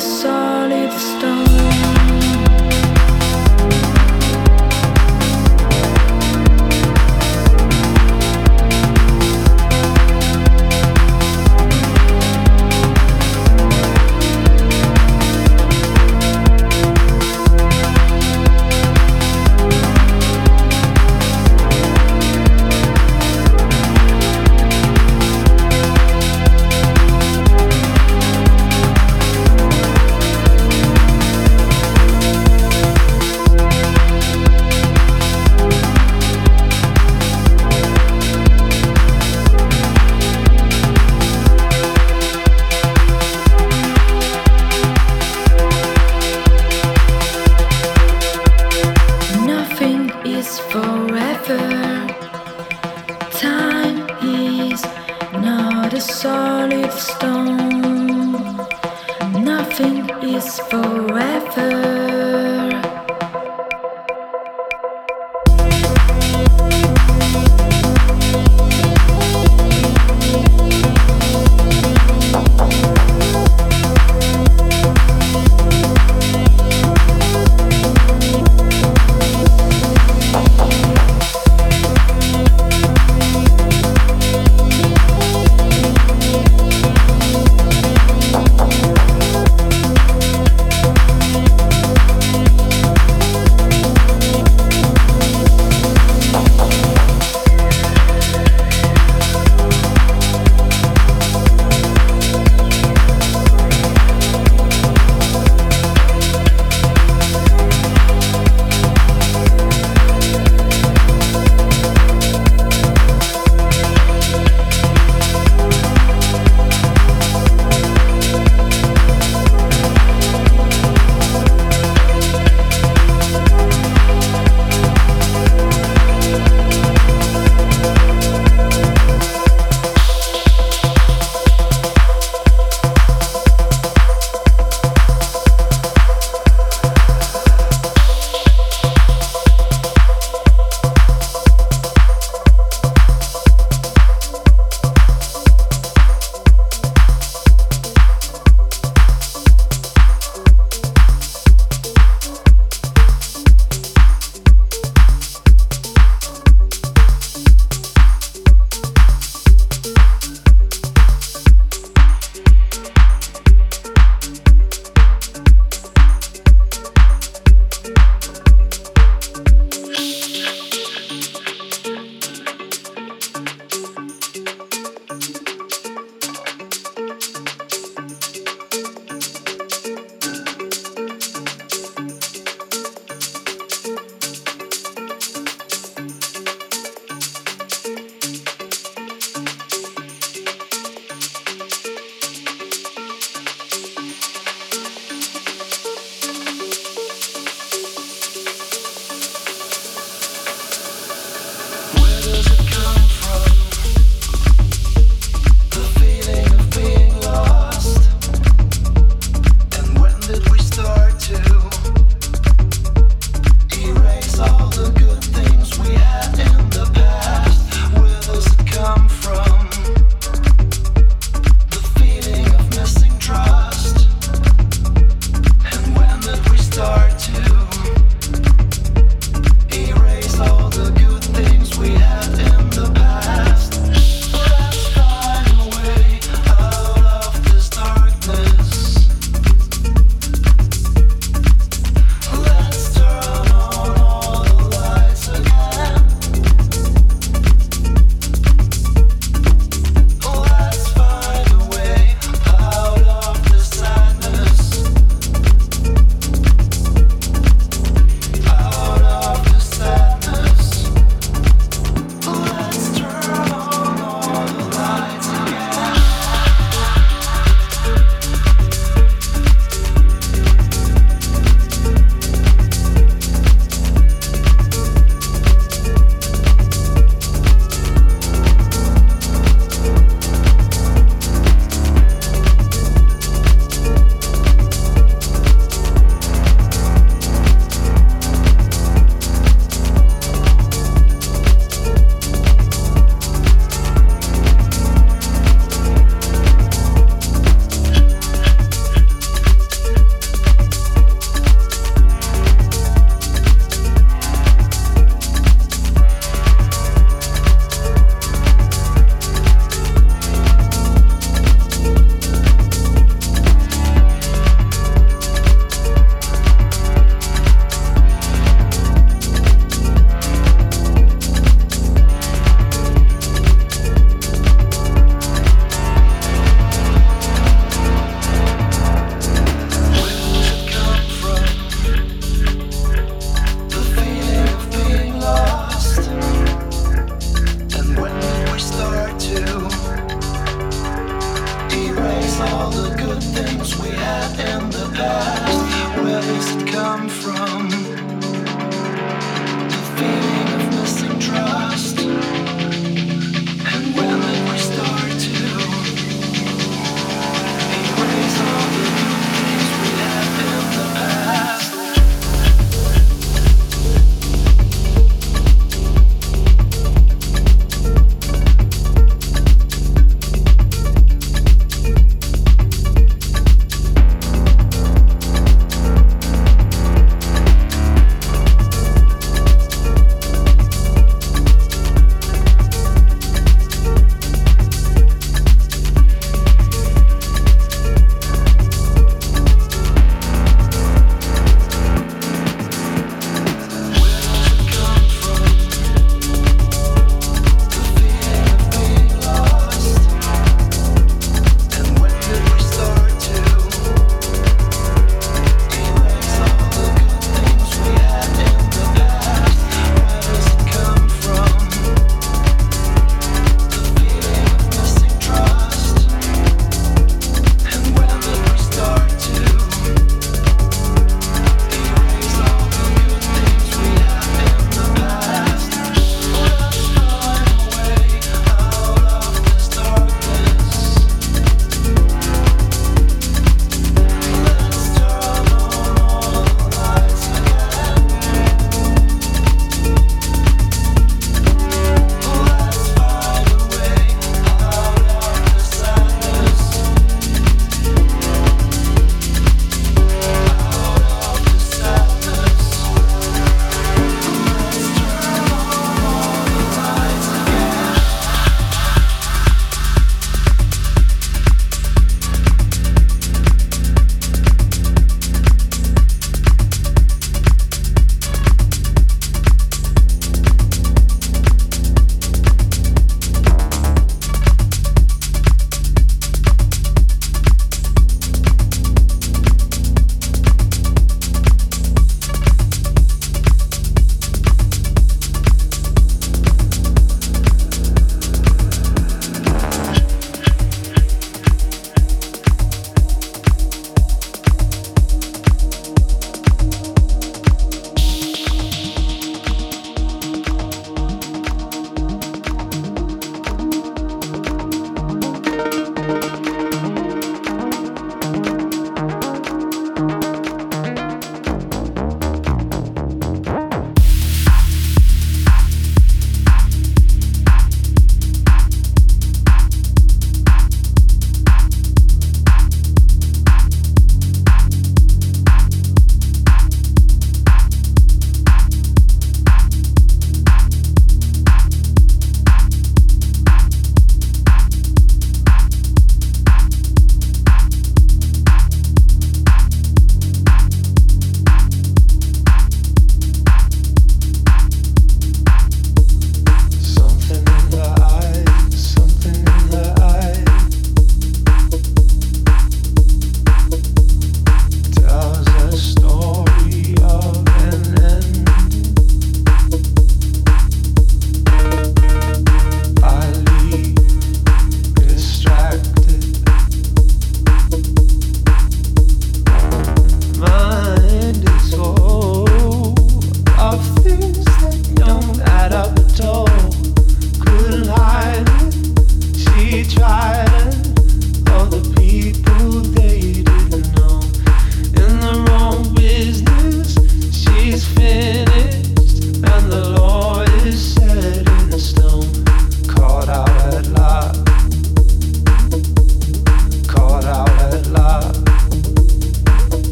solid stone.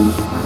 Oh.